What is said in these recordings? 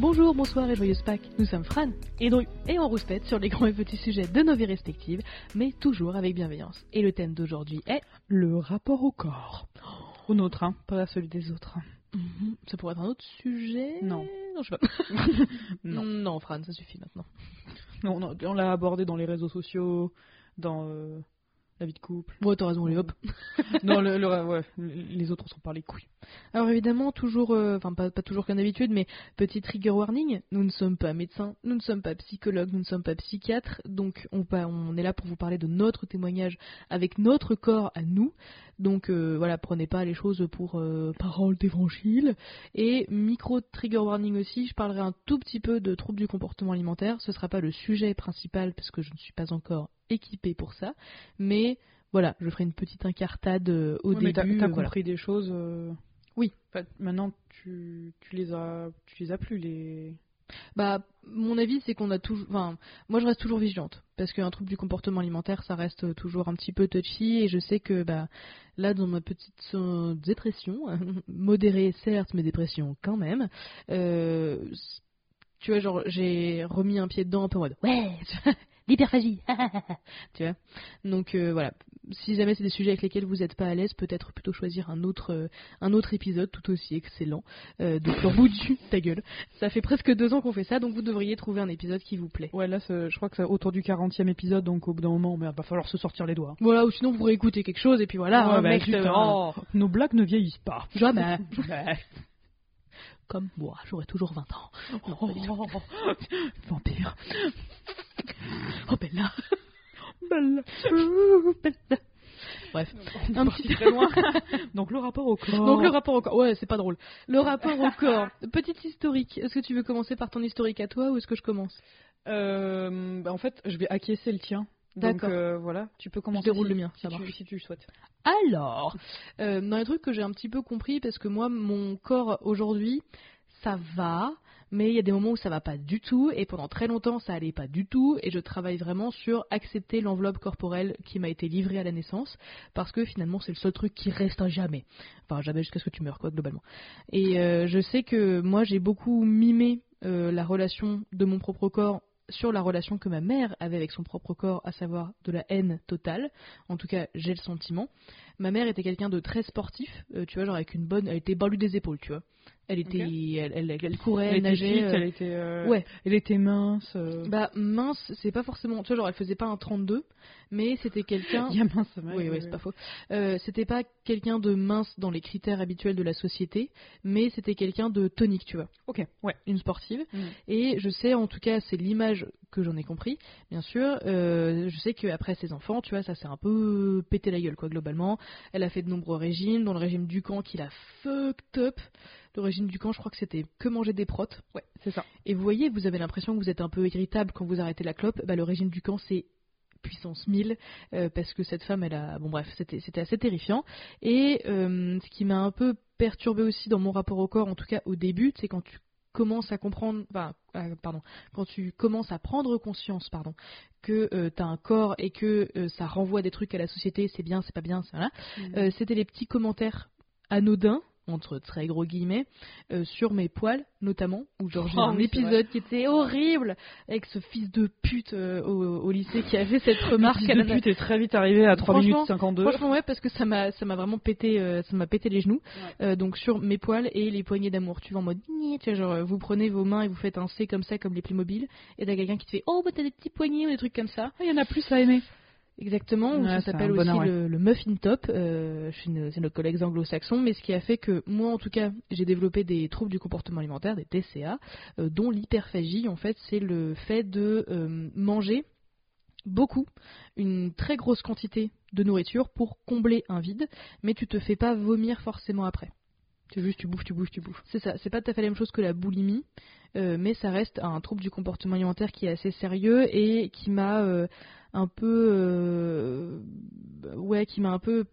Bonjour, bonsoir et joyeuse Pâques. Nous sommes Fran et Dru et on rouspète sur les grands et petits sujets de nos vies respectives, mais toujours avec bienveillance. Et le thème d'aujourd'hui est Le rapport au corps. Au nôtre, hein, pas celui des autres. Mhm, Ça pourrait être un autre sujet? Non. Non, je sais pas. Non. Non, Fran, ça suffit maintenant. Non, non, on l'a abordé dans les réseaux sociaux, dans euh, la vie de couple. Bon, t'as raison, allez hop. non, le, le- ouais, les autres on s'en parle les couilles. Alors évidemment, toujours, euh, enfin pas, pas toujours comme d'habitude, mais petit trigger warning, nous ne sommes pas médecins, nous ne sommes pas psychologues, nous ne sommes pas psychiatres, donc on, est là pour vous parler de notre témoignage avec notre corps à nous. Donc euh, voilà, prenez pas les choses pour euh, parole d'évangile. Et micro trigger warning aussi, je parlerai un tout petit peu de troubles du comportement alimentaire. Ce sera pas le sujet principal parce que je ne suis pas encore équipée pour ça, mais voilà, je ferai une petite incartade euh, au Ouais, t'as début. t'as euh, voilà. compris des choses. euh, Oui. Enfin, maintenant, tu, tu les as, tu les as plus les. Bah, mon avis, c'est qu'on a toujours. Enfin, moi, je reste toujours vigilante. Parce qu'un trouble du comportement alimentaire, ça reste toujours un petit peu touchy. Et je sais que, bah, là, dans ma petite euh, dépression, modérée certes, mais dépression quand même, euh, tu vois, genre, j'ai remis un pied dedans un peu en mode Ouais, l'hyperphagie Tu vois Donc, euh, voilà. Si jamais c'est des sujets avec lesquels vous n'êtes pas à l'aise, peut-être plutôt choisir un autre, euh, un autre épisode tout aussi excellent. Euh, donc, leur bout du ta gueule. Ça fait presque deux ans qu'on fait ça, donc vous devriez trouver un épisode qui vous plaît. Ouais, là, je crois que c'est autour du 40e épisode, donc au bout d'un moment, merde, va falloir se sortir les doigts. Voilà, ou sinon vous pourrez écouter quelque chose et puis voilà, Ouais, hein, bah, mec, juste, euh, oh, nos blagues ne vieillissent pas. jamais. Comme moi, j'aurai toujours 20 ans. Non, pas du tout. Oh, vampire. Oh Bella. Bella. Bref, On est un petit très loin. Donc le rapport au corps. Donc le rapport au corps, ouais, c'est pas drôle. Le rapport au corps, petite historique. Est-ce que tu veux commencer par ton historique à toi ou est-ce que je commence? Euh, bah, en fait, je vais acquiescer le tien. Donc D'accord. euh, voilà, tu peux Je commencer. déroule si- le mien, si ça tu, si tu le souhaites. Alors, euh, dans les trucs que j'ai un petit peu compris, parce que moi, mon corps aujourd'hui, ça va, mais il y a des moments où ça va pas du tout, et pendant très longtemps, ça allait pas du tout, et je travaille vraiment sur accepter l'enveloppe corporelle qui m'a été livrée à la naissance, parce que finalement, c'est le seul truc qui reste à jamais. Enfin, jamais jusqu'à ce que tu meurs, quoi, globalement. Et euh, je sais que moi, j'ai beaucoup mimé euh, la relation de mon propre corps sur la relation que ma mère avait avec son propre corps, à savoir de la haine totale. En tout cas, j'ai le sentiment. Ma mère était quelqu'un de très sportif, euh, tu vois, genre avec une bonne. Elle était balue des épaules, tu vois. Elle était. Elle, elle, elle courait, Elle elle, était nageait. fit, euh, elle était, euh, Ouais, elle était mince. euh, bah mince, c'est pas forcément. Tu vois, genre elle faisait pas un 32, mais c'était quelqu'un. il y a mince. ouais, Oui, oui, c'est pas faux. Euh, c'était pas quelqu'un de mince dans les critères habituels de la société, mais c'était quelqu'un de tonique, tu vois. Ok, ouais. Une sportive. Mm. Et je sais, en tout cas, c'est l'image que j'en ai compris, bien sûr. je sais qu'après ses enfants, tu vois, ça s'est un peu pété la gueule, quoi, globalement. Elle a fait de nombreux régimes, dont le régime du camp qui l'a fucked up. Le régime du camp, je crois que c'était que manger des protes. Ouais, c'est ça. Et vous voyez, vous avez l'impression que vous êtes un peu irritable quand vous arrêtez la clope. Bah, le régime du camp, c'est puissance 1000 euh, parce que cette femme elle a bon bref c'était c'était assez terrifiant et euh, ce qui m'a un peu perturbé aussi dans mon rapport au corps en tout cas au début c'est quand tu commences à comprendre enfin euh, pardon quand tu commences à prendre conscience pardon que euh, t'as un corps et que euh, ça renvoie des trucs à la société c'est bien c'est pas bien c'est voilà. Euh, c'était les petits commentaires anodins entre très gros guillemets euh, sur mes poils notamment où genre j'ai Oh un épisode qui était horrible avec ce fils de pute euh, au, au lycée qui avait cette remarque Fils à de la- pute est très vite arrivé à 3 Franchement- minutes 52. Franchement ouais parce que ça m'a ça m'a vraiment pété euh, ça m'a pété les genoux. Donc sur mes poils et les poignées d'amour tu vois en mode tu vois, genre vous prenez vos mains et vous faites un C comme ça comme les Playmobil et t'as quelqu'un qui te fait oh bah t'as des petits poignets ou des trucs comme ça. Ah, Il y en a plus à aimer. Exactement, Ouais, ça s'appelle aussi bonheur, ouais. le, le muffin top, euh, chez une- c'est notre collègue anglo-saxon, mais ce qui a fait que moi en tout cas j'ai développé des troubles du comportement alimentaire, des TCA, euh, dont l'hyperphagie en fait c'est le fait de euh, manger beaucoup, une très grosse quantité de nourriture pour combler un vide, mais tu te fais pas vomir forcément après. C'est juste, tu bouffes, tu bouffes, tu bouffes. C'est ça, c'est pas tout à fait la même chose que la boulimie, euh, mais ça reste un trouble du comportement alimentaire qui est assez sérieux et qui m'a euh, un peu, euh, ouais, qui m'a un peu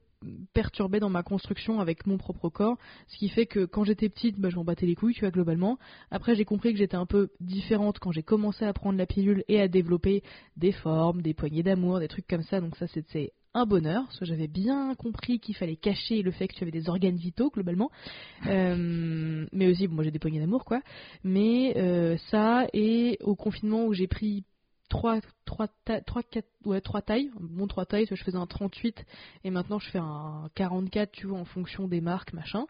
perturbée dans ma construction avec mon propre corps, ce qui fait que quand j'étais petite, bah, je m'en battais les couilles, tu vois, globalement. Après, j'ai compris que j'étais un peu différente quand j'ai commencé à prendre la pilule et à développer des formes, des poignées d'amour, des trucs comme ça, donc ça c'était un bonheur, parce que j'avais bien compris qu'il fallait cacher le fait que tu avais des organes vitaux globalement, Euh, mais aussi, bon, moi j'ai des poignées d'amour quoi, mais euh, ça et au confinement où j'ai pris trois, trois, trois, quatre, ouais, trois tailles, bon trois tailles, je faisais un 38 et maintenant je fais un 44, tu vois, en fonction des marques, machin.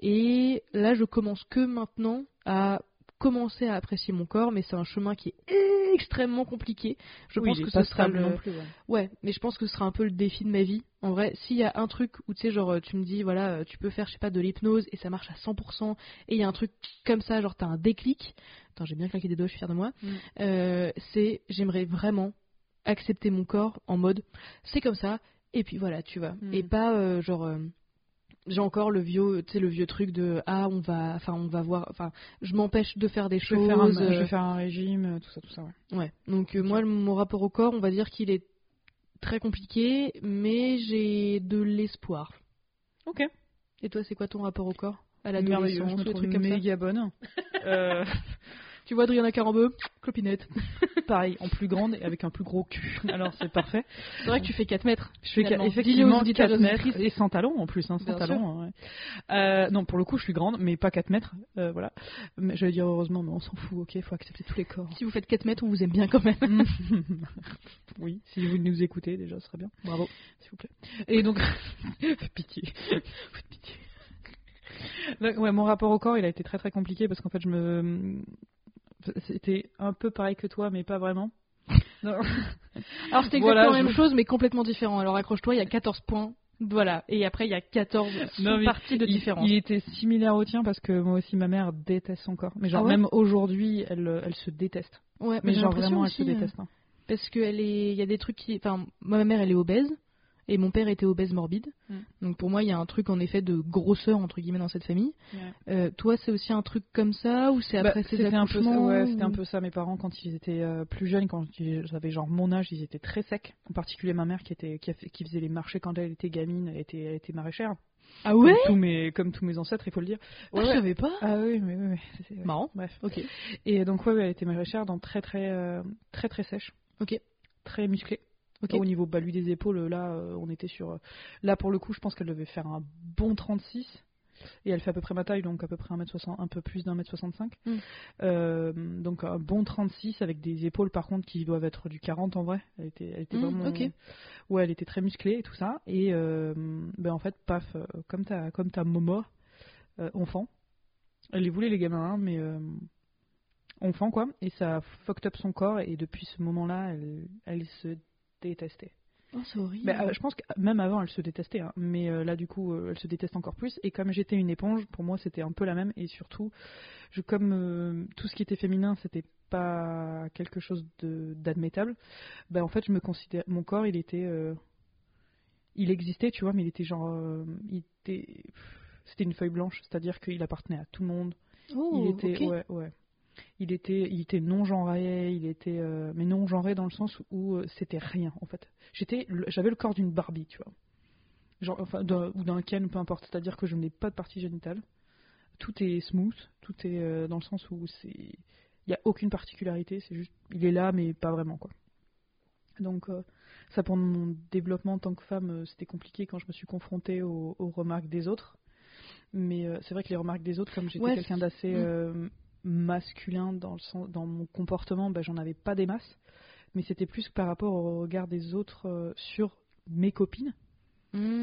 Et là, je commence que maintenant à commencer à apprécier mon corps, mais c'est un chemin qui est extrêmement compliqué. Je Oui, pense que ce sera stable le... non plus. ouais. Ouais, mais je pense que ce sera un peu le défi de ma vie. En vrai, s'il y a un truc où tu sais, genre, tu me dis, voilà, euh, tu peux faire, je sais pas, de l'hypnose et ça marche à 100%, et il y a un truc comme ça, genre, t'as un déclic. Attends, j'ai bien claqué des doigts, je suis fière de moi. Mm. Euh, c'est, j'aimerais vraiment accepter mon corps en mode, c'est comme ça, et puis voilà, tu vois. Mm. Et pas, euh, genre. euh, j'ai encore le vieux, tu sais, le vieux truc de ah on va, enfin on va voir, enfin je m'empêche de faire des Je choses. vais, faire un, je euh, vais faire un régime, euh, tout ça, tout ça. Ouais. Ouais. Donc euh, moi, mon rapport au corps, on va dire qu'il est très compliqué, mais j'ai de l'espoir. Ok. Et toi, c'est quoi ton rapport au corps À Merveilleux, je l'adolescence, me trouve méga bonne. Euh, Tu vois Adriana Carambeu Clopinette. pareil, en plus grande et avec un plus gros cul. Alors c'est parfait. C'est vrai que tu fais 4 mètres. Je fais Finalement. effectivement auditeurs 4 et mètres et sans talons en plus, hein, sans talons. ouais. Euh, non, pour le coup, je suis grande, mais pas 4 mètres. euh, voilà. Mais j'allais dire heureusement, mais on s'en fout. Ok, faut accepter tous les corps. Si vous faites 4 mètres, on vous aime bien quand même. oui, si vous nous écoutez déjà, ce serait bien. Bravo. s'il vous plaît. Et donc, faites pitié. Faites pitié. Ouais, mon rapport au corps, il a été très très compliqué parce qu'en fait, je me. C'était un peu pareil que toi, mais pas vraiment. Non. Alors c'était exactement Voilà, la même je- chose, mais complètement différent. Alors accroche-toi, il y a 14 points. Voilà. Et après, il y a 14 Non, mais parties de il, différence. il était similaire au tien parce que moi aussi, ma mère déteste son corps. Mais genre, Ah ouais même aujourd'hui, elle, elle se déteste. Ouais, Mais j'ai genre, vraiment, elle se aussi, euh, déteste. hein. parce qu'elle est il y a des trucs qui enfin moi ma mère elle est obèse et mon père était obèse morbide Mm. donc pour moi il y a un truc en effet de grosseur entre guillemets dans cette famille Ouais. Euh, toi c'est aussi un truc comme ça ou c'est Bah, après ces c'était un peu ça, accouchements ouais, c'était un peu ça. Mes parents, quand ils étaient euh, plus jeunes, quand ils- j'avais genre mon âge, ils étaient très secs. En particulier ma mère qui était qui, a fait- qui faisait les marchés quand elle était gamine, elle était, elle était maraîchère. ah ouais comme tous mes comme tous mes ancêtres, il faut le dire. Ah, je savais pas Ah oui, mais oui, oui, c'est- c'est- ouais. marrant Bref. ok Et donc ouais, ouais, elle était maraîchère, donc très très euh, très très sèche. Ok. Très musclée. Ok Au niveau balu des épaules, là, euh, on était sur. euh, Là, pour le coup, je pense qu'elle devait faire un bon 36. Et elle fait à peu près ma taille, donc à peu près 1m60, un peu plus d'un mètre 65. Mm. Euh, donc un bon 36 avec des épaules par contre qui doivent être du 40 en vrai. Elle était, elle était Mm, vraiment. Ouais, elle était très musclée et tout ça. Et euh, ben en fait, paf, comme ta, comme ta Momo, euh, enfant. Elle les voulait les gamins, hein, mais enfant quoi. Et ça a fucked up son corps et depuis ce moment-là, elle, elle se détestait. oh, c'est horrible euh, je pense que même avant, elle se détestait, hein, mais euh, là, du coup, euh, elle se déteste encore plus. Et comme j'étais une éponge, pour moi, c'était un peu la même. Et surtout, je, comme tout ce qui était féminin, c'était pas quelque chose d'admettable, ben, en fait, je me considère. Mon corps, il était. il existait, tu vois, mais il était genre. il était. C'était une feuille blanche, c'est-à-dire qu'il appartenait à tout le monde. oh, il était. ok. Ouais, ouais. Il était, il était non genré, il était, euh, mais non genré dans le sens où euh, c'était rien en fait. J'étais, j'avais le corps d'une Barbie, tu vois, genre, enfin, ou d'un Ken, peu importe. C'est-à-dire que je n'ai pas de partie génitale. Tout est smooth, tout est euh, dans le sens où c'est, il y a aucune particularité. C'est juste, il est là, mais pas vraiment quoi. Donc ça pour mon développement en tant que femme, c'était compliqué quand je me suis confrontée aux, aux remarques des autres. Mais c'est vrai que les remarques des autres, comme j'étais Ouais, quelqu'un d'assez mm. Masculin dans, le sens, dans mon comportement, ben, j'en avais pas des masses. Mais c'était plus par rapport au regard des autres euh, sur mes copines,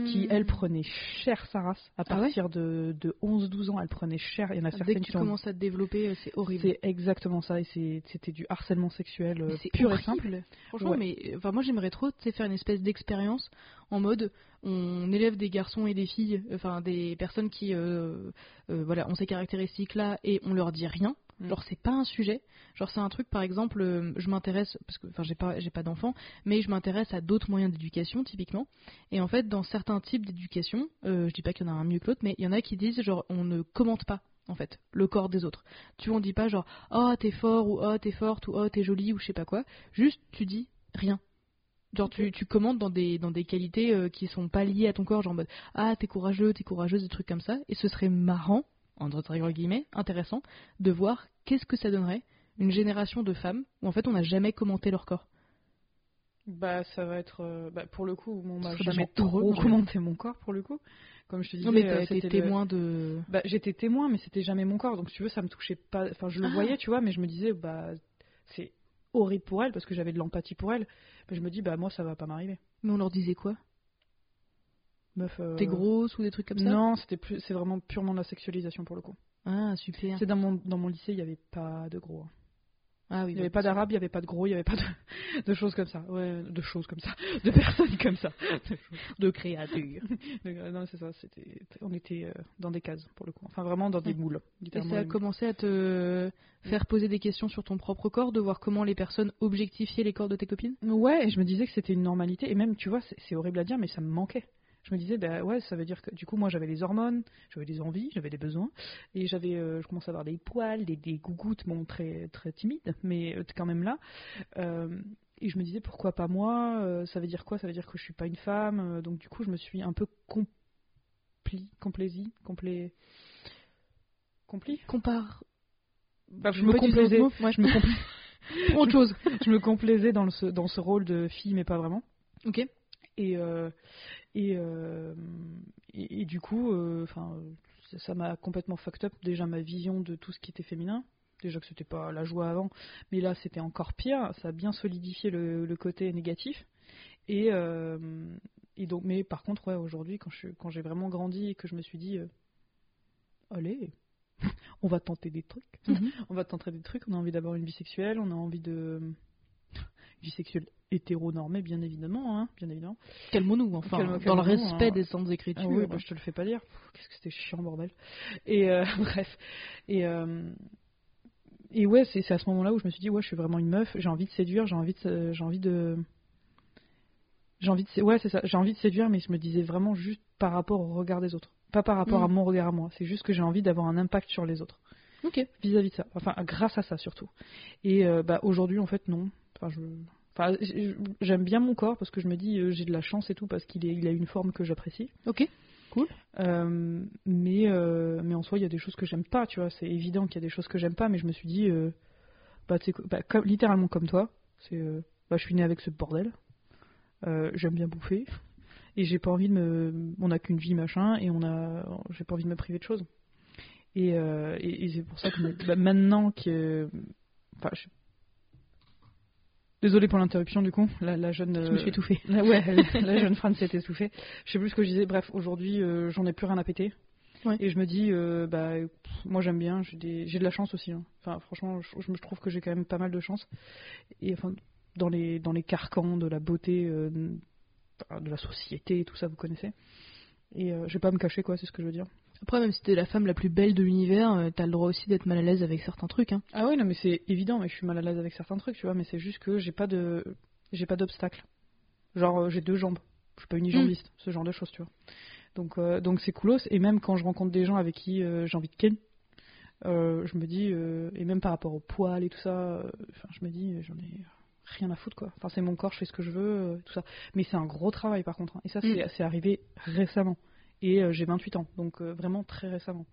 qui Mm. elles prenaient cher sa race. À Ah ouais partir de, de 11-12 ans, elles prenaient cher. Il y en a dès certaines que qui tu ont- commences à te développer euh, c'est horrible C'est exactement ça. Et c'était du harcèlement sexuel euh, pur et horrible. simple. Franchement, Ouais. mais enfin moi j'aimerais trop faire une espèce d'expérience en mode on élève des garçons et des filles, enfin des personnes qui euh, euh, voilà ont ces caractéristiques là et on leur dit rien. Mm. Genre c'est pas un sujet. Genre c'est un truc par exemple euh, je m'intéresse parce que enfin j'ai pas j'ai pas d'enfants mais je m'intéresse à d'autres moyens d'éducation typiquement et en fait dans certains types d'éducation euh, je dis pas qu'il y en a un mieux que l'autre mais il y en a qui disent genre on ne commente pas en fait le corps des autres. Tu on dit pas genre oh t'es fort ou oh t'es forte ou oh t'es jolie ou je sais pas quoi. Juste tu dis rien. Genre tu, tu commandes dans des, dans des qualités euh, qui sont pas liées à ton corps, genre en mode ah t'es courageux, t'es courageuse, des trucs comme ça. Et ce serait marrant, entre très guillemets, intéressant, de voir qu'est-ce que ça donnerait une génération de femmes où en fait on n'a jamais commenté leur corps. Bah, ça va être. euh, bah, pour le coup, on m'a jamais trop commenté mon corps, pour le coup. Comme je te disais, Non mais euh, été le- témoin de. Bah, j'étais témoin, mais c'était jamais mon corps. Donc, si tu veux, ça me touchait pas. Enfin, je le Ah. voyais, tu vois, mais je me disais, bah, c'est horrible pour elle parce que j'avais de l'empathie pour elle. Mais je me dis, bah, moi, ça va pas m'arriver. Mais on leur disait quoi? Meuf. euh, T'es grosse ou des trucs comme ça Non, c'était plus, c'est vraiment purement de la sexualisation pour le coup. Ah super. C'est dans mon, dans mon lycée, il y avait pas de gros. hein. Ah oui. Il y avait bah, pas d'arabe, il y avait pas de gros, il y avait pas de, de choses comme ça. Ouais, de choses comme ça. De personnes comme ça. de créatures. Euh, non, c'est ça, c'était, on était euh, dans des cases pour le coup. Enfin, vraiment dans des Ouais. moules. Et ça a commencé à te faire poser des questions sur ton propre corps, de voir comment les personnes objectifiaient les corps de tes copines? Ouais, et je me disais que c'était une normalité. Et même, tu vois, c'est horrible à dire, mais ça me manquait. Je me disais, bah ouais, ça veut dire que du coup, moi j'avais les hormones, j'avais des envies, j'avais des besoins. Et j'avais, euh, je commençais à avoir des poils, des, des gougouttes, bon, très, très timides, mais euh, quand même là. Euh, et je me disais, pourquoi pas moi Ça veut dire quoi? Ça veut dire que je suis pas une femme. Donc du coup, je me suis un peu compli, complaisie, complé. Compli? Compare. Bah, Je me complaisais. Moi, Je me, compla- Pour autre chose. je me complaisais dans, le, dans ce rôle de fille, mais pas vraiment. Ok. Et, euh, et, euh, et, et du coup, euh, enfin, ça- m'a complètement fucked up déjà ma vision de tout ce qui était féminin. Déjà que c'était pas la joie avant, mais là c'était encore pire. Ça a bien solidifié le, le côté négatif. Et, euh, et donc, mais par contre, ouais, aujourd'hui, quand je quand j'ai vraiment grandi et que je me suis dit, euh, allez, on va tenter des trucs Mhm. on va tenter des trucs, on a envie d'avoir une vie sexuelle, on a envie de vie sexuelle hétéronormée bien évidemment, hein, bien évidemment. Calmons-nous, enfin, Calme- dans le respect hein. des centres d'écriture. Ah oui, bah, je te le fais pas dire. Pff, Qu'est-ce que c'était chiant bordel. Et euh, bref, et euh, et ouais, c'est à ce moment-là où je me suis dit ouais, je suis vraiment une meuf, j'ai envie de séduire, j'ai envie de j'ai envie de j'ai envie de ouais, c'est ça, j'ai envie de séduire mais je me disais vraiment juste par rapport au regard des autres, pas par rapport Mm. à mon regard à moi, c'est juste que j'ai envie d'avoir un impact sur les autres Ok. vis-à-vis de ça. Enfin, grâce à ça surtout. Et euh, bah, aujourd'hui, en fait, non. Enfin, je... enfin, j'aime bien mon corps parce que je me dis euh, j'ai de la chance et tout parce qu'il est, il a une forme que j'apprécie. Ok. Euh, mais, euh, mais en soi, il y a des choses que j'aime pas, tu vois. C'est évident qu'il y a des choses que j'aime pas, mais je me suis dit, bah, bah, comme, littéralement comme toi, c'est, bah, je suis né avec ce bordel. J'aime bien bouffer. Et j'ai pas envie de me. On a qu'une vie, machin, et on a. J'ai pas envie de me priver de choses. Et, et, et c'est pour ça que bah, maintenant que. Enfin, je... Désolée pour l'interruption, du coup. La, la jeune. Je me suis euh, étouffée. la- ouais, la jeune Fran s'est essoufflée. Je sais plus ce que je disais. Bref, aujourd'hui, euh, j'en ai plus rien à péter. Ouais. Et je me dis, euh, bah, pff, moi j'aime bien. J'ai des- j'ai de la chance aussi. hein. Enfin, franchement, je, je trouve que j'ai quand même pas mal de chance. Et enfin, dans les dans les carcans de la beauté, euh, de la société, et tout ça, vous connaissez. Et euh, je vais pas me cacher, quoi. C'est ce que je veux dire. Après, même si t'es la femme la plus belle de l'univers, euh, t'as le droit aussi d'être mal à l'aise avec certains trucs. Hein. Ah oui, non, mais c'est évident. Mais je suis mal à l'aise avec certains trucs, tu vois. Mais c'est juste que j'ai pas de j'ai pas d'obstacle. Genre, euh, j'ai deux jambes. Je suis pas unijambiste, ce genre de choses, tu vois. Donc, euh, donc c'est coolos. Et même quand je rencontre des gens avec qui euh, j'ai envie de ken, euh, je me dis, et même par rapport au poil et tout ça, enfin, je me dis, j'en ai rien à foutre, quoi. Enfin, c'est mon corps, je fais ce que je veux, tout ça. Mais c'est un gros travail, par contre. hein. Et ça, c'est c'est arrivé récemment. Et euh, j'ai 28 ans, donc euh, vraiment très récemment.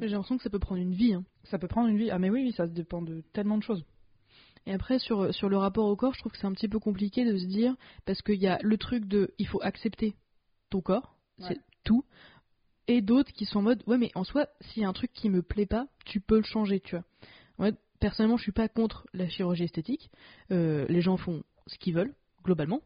J'ai l'impression que ça peut prendre une vie. hein. Ça peut prendre une vie. Ah, mais oui, oui, ça dépend de tellement de choses. Et après, sur, sur le rapport au corps, je trouve que c'est un petit peu compliqué de se dire, parce qu'il y a le truc de il faut accepter ton corps, c'est tout, et d'autres qui sont en mode ouais, mais en soi, s'il y a un truc qui me plaît pas, tu peux le changer, tu vois. Ouais, personnellement, je suis pas contre la chirurgie esthétique, euh, les gens font ce qu'ils veulent, globalement,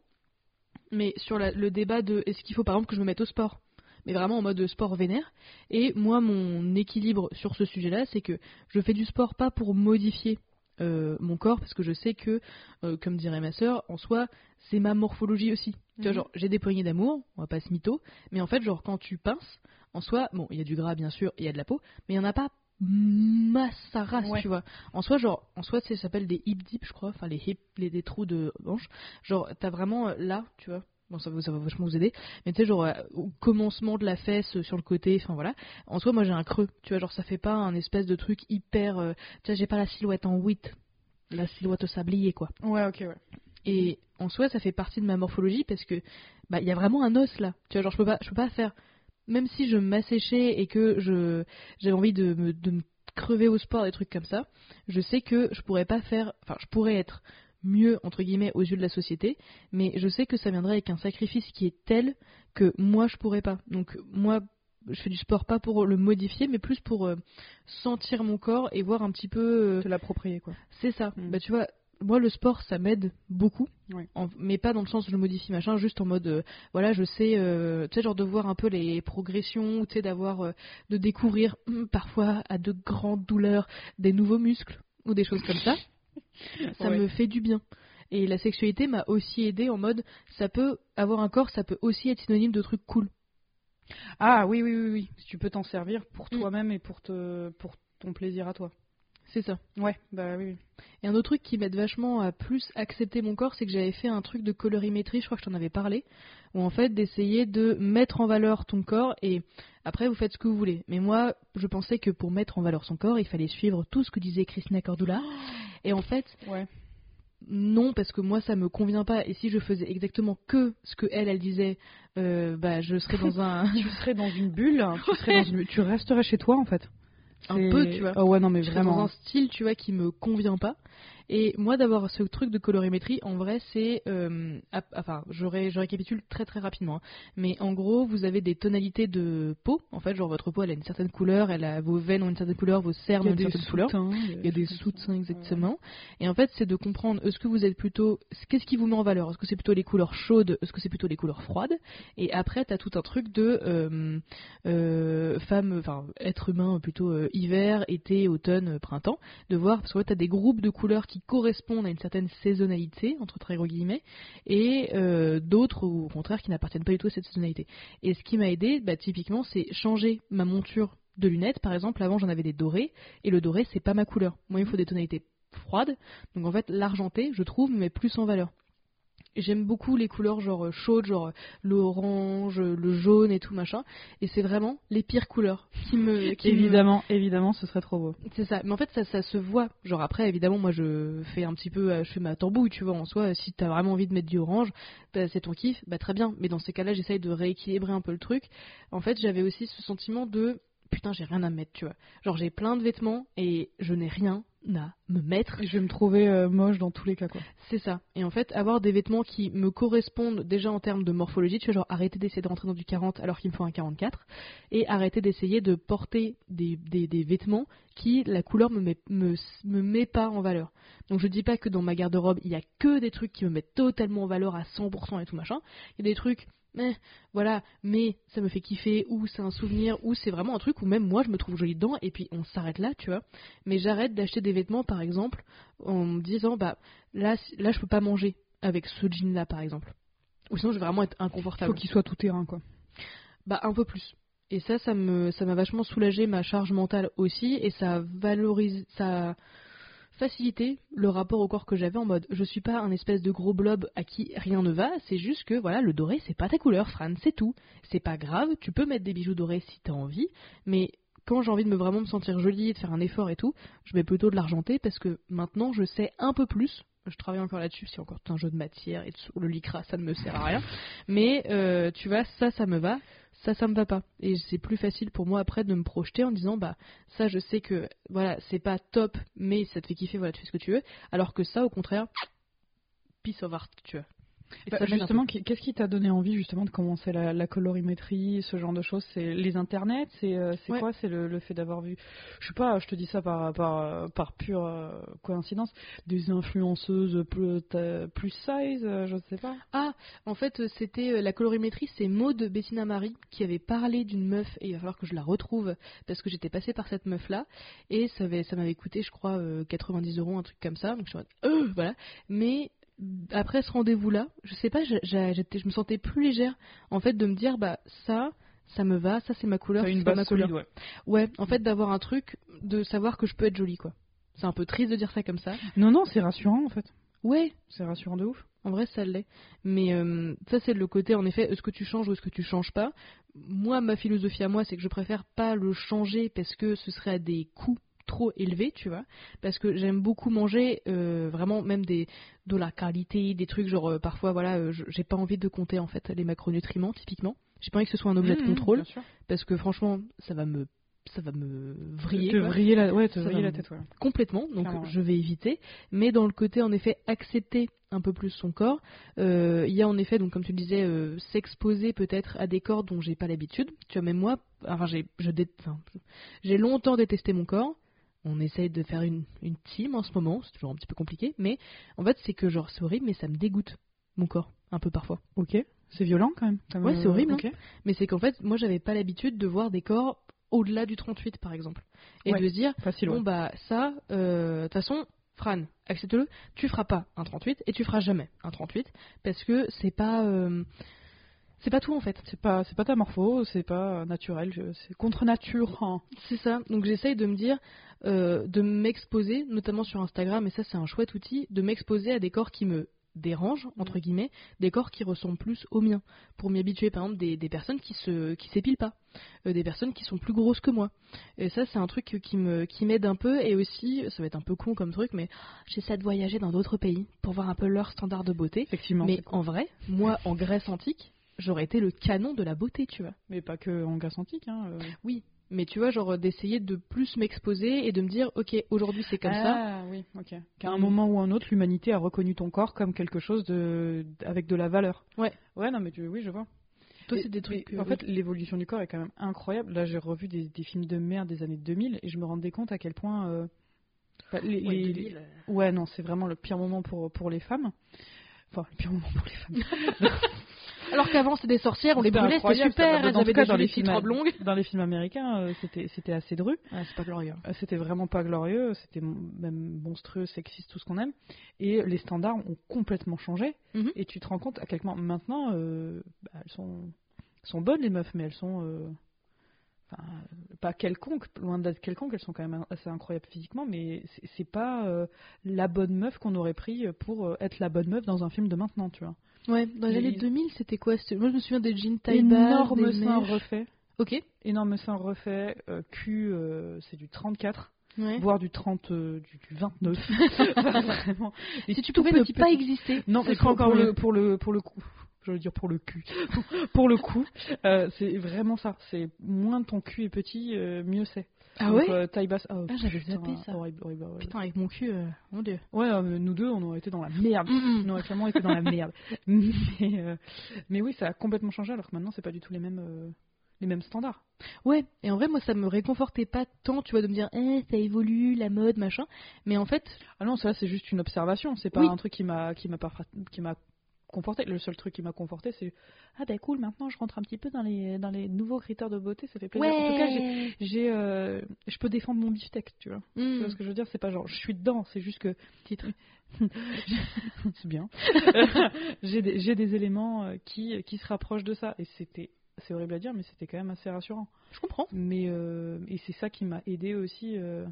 mais sur la- le débat de est-ce qu'il faut par exemple que je me mette au sport? Mais vraiment en mode sport vénère. Et moi, mon équilibre sur ce sujet-là, c'est que je fais du sport pas pour modifier euh, mon corps, parce que je sais que, euh, comme dirait ma sœur, en soi, c'est ma morphologie aussi. Tu vois, Mhm. genre, j'ai des poignées d'amour, on va pas se mytho, mais en fait, genre, quand tu pinces, en soi, bon, il y a du gras, bien sûr, il y a de la peau, mais il y en a pas masse à race, Ouais. tu vois. En soi, genre, en soi, ça s'appelle des hip dips, je crois, enfin, les hip, les, des trous de hanche. Genre, t'as vraiment euh, là, tu vois. Bon, ça, va- ça va vachement vous aider. Mais tu sais, genre, euh, au commencement de la fesse, euh, sur le côté, enfin voilà. En soi, moi, j'ai un creux. Tu vois, genre, ça fait pas un espèce de truc hyper. euh, tu vois, j'ai pas la silhouette en 8. La silhouette au sablier, quoi. Ouais, ok, ouais. Et en soi, ça fait partie de ma morphologie parce que bah il y a vraiment un os là. Tu vois, genre je peux pas, je peux pas faire. Même si je m'asséchais et que je j'avais envie de me, de me crever au sport, des trucs comme ça, je sais que je pourrais pas faire. Enfin, je pourrais être mieux entre guillemets aux yeux de la société, mais je sais que ça viendrait avec un sacrifice qui est tel que moi je pourrais pas. Donc moi je fais du sport pas pour le modifier, mais plus pour euh, sentir mon corps et voir un petit peu. euh, Te l'approprier, quoi. c'est ça. Mm. Bah tu vois, moi le sport ça m'aide beaucoup, Oui. En- mais pas dans le sens où je modifie machin, juste en mode euh, voilà je sais, euh, tu sais genre de voir un peu les progressions, tu sais d'avoir, euh, de découvrir hum, parfois à de grandes douleurs des nouveaux muscles ou des choses comme ça. ça Ouais. me fait du bien. Et la sexualité m'a aussi aidé en mode ça peut avoir un corps, ça peut aussi être synonyme de trucs cool. Ah oui, oui, oui, oui. Tu peux t'en servir pour Mm. toi-même et pour, te, pour ton plaisir à toi. C'est ça. Ouais, bah oui. oui. Et un autre truc qui m'aide vachement à plus accepter mon corps, c'est que j'avais fait un truc de colorimétrie, je crois que je t'en avais parlé, où en fait d'essayer de mettre en valeur ton corps et après vous faites ce que vous voulez. Mais moi, je pensais que pour mettre en valeur son corps, il fallait suivre tout ce que disait Christina Cordula. Et en fait, Ouais. non, parce que moi ça me convient pas. Et si je faisais exactement que ce que elle, elle disait, euh, bah je serais dans un tu serais dans une bulle, tu, serais dans une... tu resterais chez toi en fait. Un peu, tu vois. Ah ouais, non, mais je serais dans vraiment. un style, tu vois, qui me convient pas. Et moi, d'avoir ce truc de colorimétrie, en vrai, c'est, euh, enfin, je, ré- je récapitule très très rapidement. hein. Mais en gros, vous avez des tonalités de peau. En fait, genre votre peau, elle a une certaine couleur, elle a vos veines ont une certaine couleur, vos cernes Il y ont a une des certaine couleur. soutiens. Il y a des soutiens exactement. Et en fait, c'est de comprendre est-ce que vous êtes plutôt. Qu'est-ce qui vous met en valeur? Est-ce que c'est plutôt les couleurs chaudes? Est-ce que c'est plutôt les couleurs froides? Et après, t'as tout un truc de euh, euh, femme, enfin, être humain plutôt euh, hiver, été, automne, printemps. De voir, parce que tu t'as des groupes de couleurs qui correspondent à une certaine saisonnalité, entre très gros guillemets, et euh, d'autres, au contraire, qui n'appartiennent pas du tout à cette saisonnalité. Et ce qui m'a aidé, bah, typiquement, c'est changer ma monture de lunettes. Par exemple, avant, j'en avais des dorés, et le doré, c'est pas ma couleur. Moi, il me faut des tonalités froides. Donc, en fait, l'argenté, je trouve, met plus en valeur. J'aime beaucoup les couleurs genre euh, chaudes, genre euh, l'orange, euh, le jaune et tout machin. Et c'est vraiment les pires couleurs qui me. Qui me- Évidemment, évidemment, ce serait trop beau. c'est ça. Mais en fait, ça, ça se voit. Genre après, évidemment, moi, je fais un petit peu, je fais ma tambouille, tu vois. En soi, si t'as vraiment envie de mettre du orange, bah, c'est ton kiff, bah très bien. Mais dans ces cas-là, j'essaye de rééquilibrer un peu le truc. En fait, j'avais aussi ce sentiment de putain, j'ai rien à me mettre, tu vois. Genre j'ai plein de vêtements et je n'ai rien à me mettre. Je vais me trouver euh, moche dans tous les cas, quoi. C'est ça. Et en fait, avoir des vêtements qui me correspondent déjà en termes de morphologie, tu vois, genre arrêter d'essayer de rentrer dans du 40 alors qu'il me faut un 44, et arrêter d'essayer de porter des, des, des vêtements qui, la couleur me met, me, me met pas en valeur. Donc je dis pas que dans ma garde-robe, il y a que des trucs qui me mettent totalement en valeur à 100% et tout machin. Il y a des trucs, eh, voilà, mais ça me fait kiffer, ou c'est un souvenir, ou c'est vraiment un truc où même moi je me trouve jolie dedans, et puis on s'arrête là, tu vois. Mais j'arrête d'acheter des vêtements, par exemple, en me disant, bah, là, là je peux pas manger avec ce jean là par exemple ou sinon je vais vraiment être Faut inconfortable qu'il soit tout terrain, quoi. bah un peu plus et ça ça me ça m'a vachement soulagé ma charge mentale aussi et ça valorise ça a facilité le rapport au corps que j'avais en mode je suis pas un espèce de gros blob à qui rien ne va c'est juste que voilà le doré c'est pas ta couleur Fran c'est tout c'est pas grave tu peux mettre des bijoux dorés si t'as envie mais quand j'ai envie de me vraiment me sentir jolie, de faire un effort et tout, je mets plutôt de l'argenté parce que maintenant je sais un peu plus. Je travaille encore là-dessus, c'est encore un jeu de matière et tout, le lycra ça ne me sert à rien. Mais euh, tu vois, ça, ça me va, ça, ça me va pas. Et c'est plus facile pour moi après de me projeter en disant bah ça, je sais que voilà, c'est pas top, mais ça te fait kiffer, voilà, tu fais ce que tu veux. Alors que ça, au contraire, piece of art, tu vois. Bah, justement, qu'est-ce qui t'a donné envie justement de commencer la, la colorimétrie, ce genre de choses? C'est les internets? C'est euh, c'est Ouais. quoi? C'est le, le fait d'avoir vu, je sais pas, je te dis ça par par par pure euh, coïncidence, des influenceuses plus, plus size, euh, je sais pas. Ah, en fait, c'était la colorimétrie, c'est Maud Bettina Marie qui avait parlé d'une meuf et il va falloir que je la retrouve parce que j'étais passée par cette meuf là et ça, avait- ça m'avait coûté, je crois, euh, 90 euros, un truc comme ça. Donc je suis en mode, Euh, voilà. Mais après ce rendez-vous là, je sais pas, je, je me sentais plus légère en fait de me dire bah ça, ça me va, ça c'est ma couleur, c'est ma couleur. solide, ouais. Ouais, en fait d'avoir un truc de savoir que je peux être jolie quoi. C'est un peu triste de dire ça comme ça. Non, non, c'est rassurant en fait. Ouais, C'est rassurant de ouf. en vrai, ça l'est. Mais euh, ça, c'est le côté, en effet, est-ce que tu changes ou est-ce que tu changes pas? Moi, ma philosophie à moi, c'est que je préfère pas le changer parce que ce serait à des coûts trop élevé, tu vois, parce que j'aime beaucoup manger euh, vraiment même des de la qualité, des trucs genre euh, parfois voilà, euh, j'ai pas envie de compter en fait les macronutriments typiquement. J'ai pas envie que ce soit un objet de Mmh, contrôle parce que franchement ça va me ça va me vriller te quoi, vriller la, ouais, te Ça vriller va la me- tête, ouais. complètement, donc Clairement, je vais éviter. Mais dans le côté en effet accepter un peu plus son corps, euh, il y a en effet donc comme tu le disais euh, s'exposer peut-être à des corps dont j'ai pas l'habitude. Tu vois même moi, enfin j'ai je dé- enfin, j'ai longtemps détesté mon corps. On essaye de faire une, une team en ce moment, c'est toujours un petit peu compliqué, mais en fait c'est que genre c'est horrible, mais ça me dégoûte mon corps un peu parfois. Ok. C'est violent quand même. comme, Ouais, c'est horrible, ok. Mais c'est qu'en fait moi j'avais pas l'habitude de voir des corps au-delà du 38 par exemple, et Ouais. de se dire Facile. Bon ouais. bah ça, euh, de toute façon, Fran, accepte-le, tu feras pas un 38 et tu feras jamais un 38 parce que c'est pas euh, c'est pas tout en fait. C'est pas, c'est pas ta morpho, c'est pas euh, naturel, c'est contre nature. hein. C'est ça. Donc j'essaye de me dire euh, de m'exposer, notamment sur Instagram, et ça c'est un chouette outil, de m'exposer à des corps qui me dérangent entre guillemets, des corps qui ressemblent plus aux miens, pour m'y habituer par exemple des, des personnes qui se qui s'épilent pas, euh, des personnes qui sont plus grosses que moi. Et ça c'est un truc qui me qui m'aide un peu et aussi ça va être un peu con comme truc, mais j'essaie de voyager dans d'autres pays pour voir un peu leur standard de beauté. Effectivement. Mais en vrai, moi en Grèce antique, j'aurais été le canon de la beauté, tu vois. Mais pas que en Grèce antique. Hein, euh. Oui, mais tu vois, genre d'essayer de plus m'exposer et de me dire, ok, aujourd'hui c'est comme ça. Ah oui, ok. Qu'à un Mm. moment ou un autre, l'humanité a reconnu ton corps comme quelque chose de avec de la valeur. Ouais. Ouais, non, mais tu, oui, je vois. Toi, c'est des trucs. euh, en fait, l'évolution du corps est quand même incroyable. Là, j'ai revu des, des films de merde des années 2000 et je me rendais compte à quel point. euh, enfin, les- ouais, les- 2000, euh, Ouais, non, c'est vraiment le pire moment pour, pour les femmes. Enfin, le pire moment pour les femmes. Alors qu'avant c'était des sorcières, on les brûlait, c'était super, elles dans avaient des dans les films- robes longues. Dans les films américains, euh, c'était c'était assez dru. Ah, c'est pas glorieux. Euh, C'était vraiment pas glorieux, c'était même monstrueux, sexiste, tout ce qu'on aime. Et les standards ont complètement changé. Mhm. Et tu te rends compte à quel point maintenant, euh, bah, elles sont, sont bonnes les meufs, mais elles sont. Enfin, pas quelconques, loin d'être quelconques, elles sont quand même assez incroyables physiquement, mais c'est- c'est pas euh, la bonne meuf qu'on aurait pris pour euh, être la bonne meuf dans un film de maintenant, tu vois. Ouais, dans les années 2000, c'était quoi? Moi je me souviens des jeans taille basse, Énorme sein refait. Ok. Énorme sein refait, euh, cul, euh, c'est du 34, Ouais. voire du 30, euh, du, du 29. Enfin, vraiment. Et Si tu pouvais ne petit, pas exister, Non, ce mais serait pour, encore pour le, pour le pour le coup, je veux dire pour le cul, pour le coup, euh, c'est vraiment ça. C'est moins ton cul est petit, euh, mieux c'est. Ah Donc, ouais? euh, taille basse. oh, Ah, j'avais zappé ça. Horrible, horrible, horrible. Putain, avec mon cul, mon dieu. Ouais, nous deux, on aurait été dans la merde. Mm, mm. On aurait clairement été dans la merde. Mais, mais oui, ça a complètement changé alors que maintenant, c'est pas du tout les mêmes, les mêmes standards. Ouais, et en vrai, moi ça me réconfortait pas tant, tu vois, de me dire, eh, ça évolue, la mode, machin. Mais en fait, Ah non, ça c'est juste une observation. C'est pas Oui. un truc qui m'a, qui m'a pas, qui m'a conforté. Le seul truc qui m'a conforté, c'est ah bah cool. Maintenant, je rentre un petit peu dans les, dans les nouveaux critères de beauté. Ça fait plaisir. En tout cas, j'ai, euh, je peux défendre mon beefsteak, tu vois. Tu Mm. vois ce que je veux dire? C'est pas genre je suis dedans, c'est juste que Titre. c'est bien. j'ai des, des éléments euh, qui, qui se rapprochent de ça et c'était, c'est horrible à dire, mais c'était quand même assez rassurant. Je comprends. Mais euh, et c'est ça qui m'a aidé aussi euh,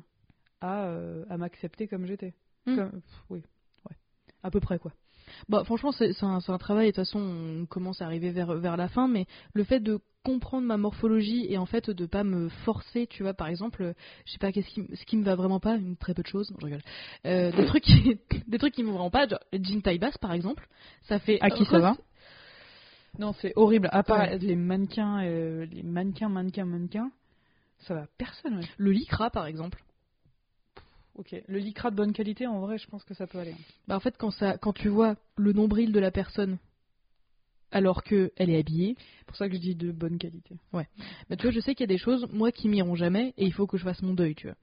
à, à m'accepter comme j'étais. Mm. Oui, ouais, à peu près quoi. Bah, franchement, c'est un, travail, et de toute façon, on commence à arriver vers, vers la fin, mais le fait de comprendre ma morphologie et en fait de pas me forcer, tu vois, par exemple, je sais pas qu'est-ce qui, ce qui me va vraiment pas, une très peu de choses, non, je rigole, Euh, des trucs qui, des trucs qui me vont vraiment pas, genre le jean taille basse par exemple, ça fait. À qui ça va? Non, c'est horrible. À part Ouais. les mannequins, euh, les mannequins, mannequins, mannequins, ça va personne. Ouais. Le lycra par exemple. Ok. Le lycra de bonne qualité, en vrai, je pense que ça peut aller. Bah en fait quand ça, quand tu vois le nombril de la personne alors que elle est habillée, C'est pour ça que je dis de bonne qualité. bah tu vois, je sais qu'il y a des choses moi qui m'iront jamais et il faut que je fasse mon deuil, tu vois.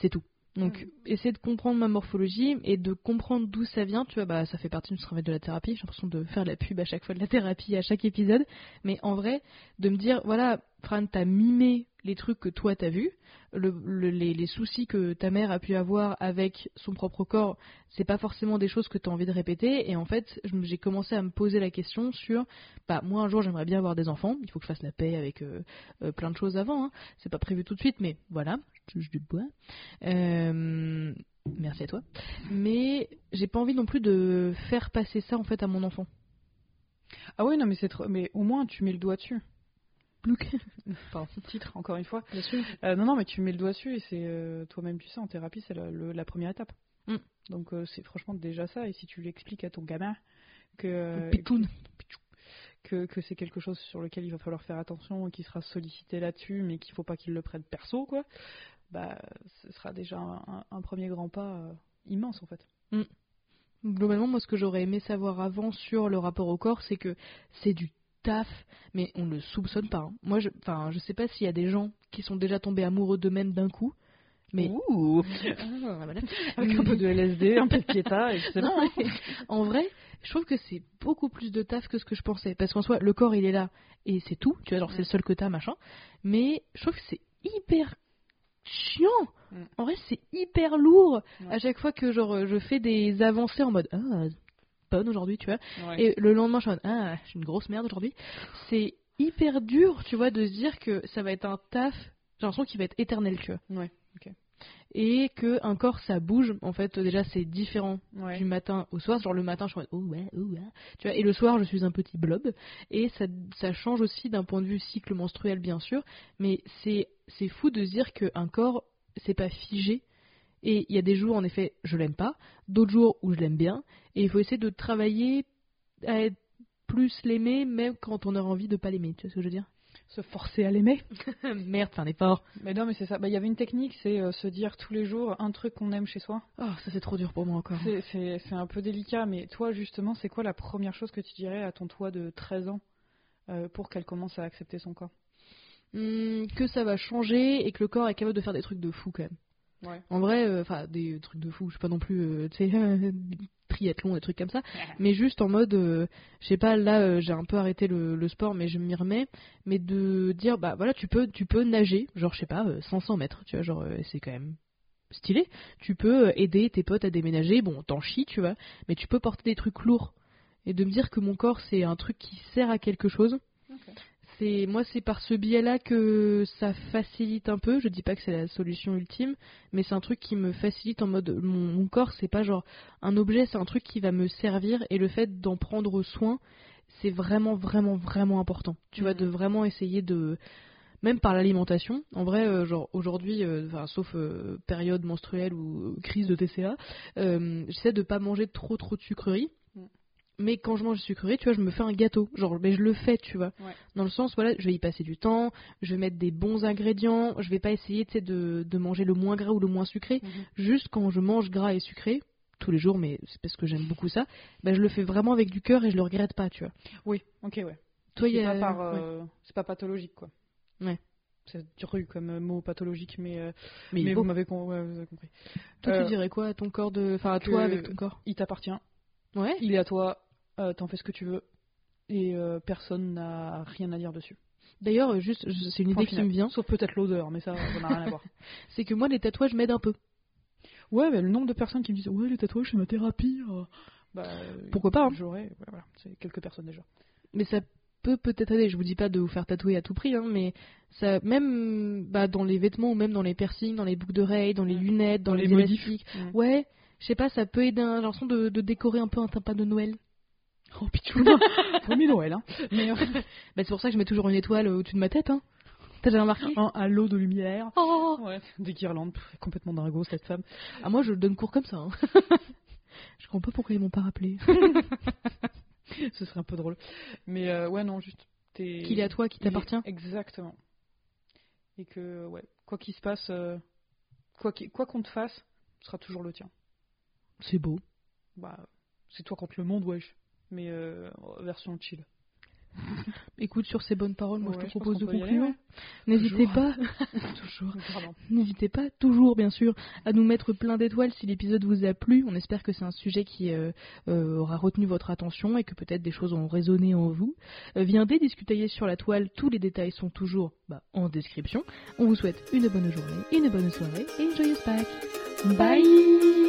C'est tout. Donc, essayer de comprendre ma morphologie et de comprendre d'où ça vient, tu vois, bah, ça fait partie du travail de la thérapie. J'ai l'impression de faire la pub à chaque fois de la thérapie, à chaque épisode. Mais en vrai, de me dire, voilà, Fran, t'as mimé les trucs que toi t'as vus, le, le- les, soucis que ta mère a pu avoir avec son propre corps, c'est pas forcément des choses que t'as envie de répéter. Et en fait, je j'ai commencé à me poser la question sur, bah, moi un jour j'aimerais bien avoir des enfants, il faut que je fasse la paix avec euh, euh, plein de choses avant. hein. C'est pas prévu tout de suite, mais voilà, je touche du bois. Euh, merci à toi. Mais j'ai pas envie non plus de faire passer ça en fait à mon enfant. Ah oui, non, mais c'est trop... mais au moins tu mets le doigt dessus. Plouc. Enfin, titre, encore une fois. Bien sûr. Euh, non, non, mais tu mets le doigt dessus et c'est euh, toi-même, tu sais, en thérapie, c'est la, première étape. Mm. Donc, euh, c'est franchement déjà ça. Et si tu l'expliques à ton gamin que, Pitoun. que, que c'est quelque chose sur lequel il va falloir faire attention et qu'il sera sollicité là-dessus, mais qu'il faut pas qu'il le prenne perso, quoi, bah, ce sera déjà un, premier grand pas immense, en fait. Globalement, moi, ce que j'aurais aimé savoir avant sur le rapport au corps, c'est que c'est du taf, mais on le soupçonne pas. hein. Moi, je, enfin, je sais pas s'il y a des gens qui sont déjà tombés amoureux d'eux-mêmes d'un coup, mais Ouh. Ah, voilà. Avec un peu de LSD, un peu de piéta, et c'est bon. en vrai, je trouve que c'est beaucoup plus de taf que ce que je pensais. Parce qu'en soi, le corps, il est là et c'est tout. Tu vois, genre, c'est le seul que t'as, machin. Mais je trouve que c'est hyper chiant. Mm. En vrai, c'est hyper lourd. Ouais. À chaque fois que genre, je fais des avancées en mode Ah, bonne aujourd'hui, tu vois. Ouais. Et le lendemain, je suis en mode Ah, je suis une grosse merde aujourd'hui. C'est hyper dur, tu vois, de se dire que ça va être un taf. J'ai l'impression qu'il va être éternel, tu vois. Ouais, Et que un corps, ça bouge. En fait, déjà, c'est différent ouais. du matin au soir. Genre le matin, je suis en mode, oh ouais, oh ouais. Tu vois, et le soir, je suis un petit blob. Et ça, ça change aussi d'un point de vue cycle menstruel, bien sûr. Mais c'est, c'est fou de se dire qu'un corps, c'est pas figé. Et il y a des jours, en effet, je l'aime pas. D'autres jours où je l'aime bien. Et il faut essayer de travailler à être plus l'aimer, même quand on a envie de pas l'aimer. Tu vois ce que je veux dire? Se forcer à l'aimer. Merde, c'est un effort. Mais non, mais c'est ça. Bah, Il y avait une technique, c'est euh, se dire tous les jours un truc qu'on aime chez soi. Oh, ça c'est trop dur pour moi encore. C'est un peu délicat, mais toi, justement, c'est quoi la première chose que tu dirais à ton toi de 13 ans euh, pour qu'elle commence à accepter son corps? Hum, que ça va changer et que le corps est capable de faire des trucs de fou quand même. Ouais. En vrai, euh, enfin, des trucs de fou, je suis pas non plus, euh, tu sais, triathlon, des trucs comme ça, mais juste en mode, euh, je sais pas, là, euh, j'ai un peu arrêté le, le sport, mais je m'y remets, mais de dire, bah voilà, tu peux, tu peux nager, genre, je sais pas, euh, 500 mètres, tu vois, genre, c'est quand même stylé. Tu peux aider tes potes à déménager, bon, t'en chies, tu vois, mais tu peux porter des trucs lourds. Et de me dire que mon corps, c'est un truc qui sert à quelque chose. C'est moi, c'est par ce biais-là que ça facilite un peu. Je dis pas que c'est la solution ultime, mais c'est un truc qui me facilite en mode mon, mon corps, c'est pas genre un objet, c'est un truc qui va me servir et le fait d'en prendre soin, c'est vraiment, vraiment, vraiment important. Tu vois, de vraiment essayer de même par l'alimentation. En vrai, euh, genre aujourd'hui, euh, enfin, sauf euh, période menstruelle ou crise de TCA, j'essaie de pas manger trop trop de sucreries. Mais quand je mange des sucreries, tu vois, je me fais un gâteau. Genre, mais je le fais, tu vois. Ouais. Dans le sens, voilà, je vais y passer du temps, je vais mettre des bons ingrédients, je vais pas essayer, tu sais, de, de manger le moins gras ou le moins sucré. Juste quand je mange gras et sucré, tous les jours, mais c'est parce que j'aime beaucoup ça, bah, je le fais vraiment avec du cœur et je le regrette pas, tu vois. Oui, ok, ouais. Toi, C'est a... pas, par, ouais. euh, pas pathologique, quoi. Ouais. C'est rue comme euh, mot pathologique, mais, euh, Mais, vous m'avez con- ouais, compris. toi, euh, tu dirais quoi à ton corps de. Enfin, à toi avec ton corps? Il t'appartient, Ouais. il est à toi, euh, t'en fais ce que tu veux, et euh, personne n'a rien à dire dessus. D'ailleurs, juste, je- c'est une Point idée qui final. me vient, Sauf peut-être l'odeur, mais ça, ça n'a rien à voir. c'est que moi, les tatouages m'aident un peu. Ouais, mais le nombre de personnes qui me disent Ouais, les tatouages, c'est ma thérapie. euh, Bah, euh, Pourquoi pas, hein. J'aurais, ouais, voilà, c'est quelques personnes déjà. mais ça peut peut-être aider. Je vous dis pas de vous faire tatouer à tout prix, hein, mais ça, même bah, dans les vêtements ou même dans les piercings, dans les boucles d'oreilles, dans les Mm. lunettes, dans, Dans les, les modifs. élastiques. Mm. Ouais, je sais pas, ça peut aider. un- J'ai l'impression de, de décorer un peu un tapin de Noël. Oh, pichouna Premier Noël, hein. Mais euh, Bah, c'est pour ça que je mets toujours une étoile au-dessus de ma tête. Hein. T'as déjà remarqué? Un halo de lumière. Oh Ouais, des guirlandes, pff, complètement dingo cette femme. ah, moi, je donne cours comme ça. Hein. je comprends pas pourquoi ils m'ont pas rappelé. Ce serait un peu drôle. Mais euh, ouais, non, juste. Qu'il est à toi, qui t'appartient. Exactement. Et que, ouais, quoi qu'il se passe, euh, quoi qu'on te fasse, ce sera toujours le tien. C'est beau. Bah, c'est toi contre le monde, wesh. Mais euh, version chill. Écoute, sur ces bonnes paroles, moi Ouais, je te propose de conclure. N'hésitez pas, toujours, n'hésitez pas toujours, bien sûr, à nous mettre plein d'étoiles si l'épisode vous a plu. On espère que c'est un sujet qui euh, euh, aura retenu votre attention et que peut-être des choses ont résonné en vous. Euh, viendez discuter sur la toile. Tous les détails sont toujours bah, en description. On vous souhaite une bonne journée, une bonne soirée et une joyeuse Pâques. Bye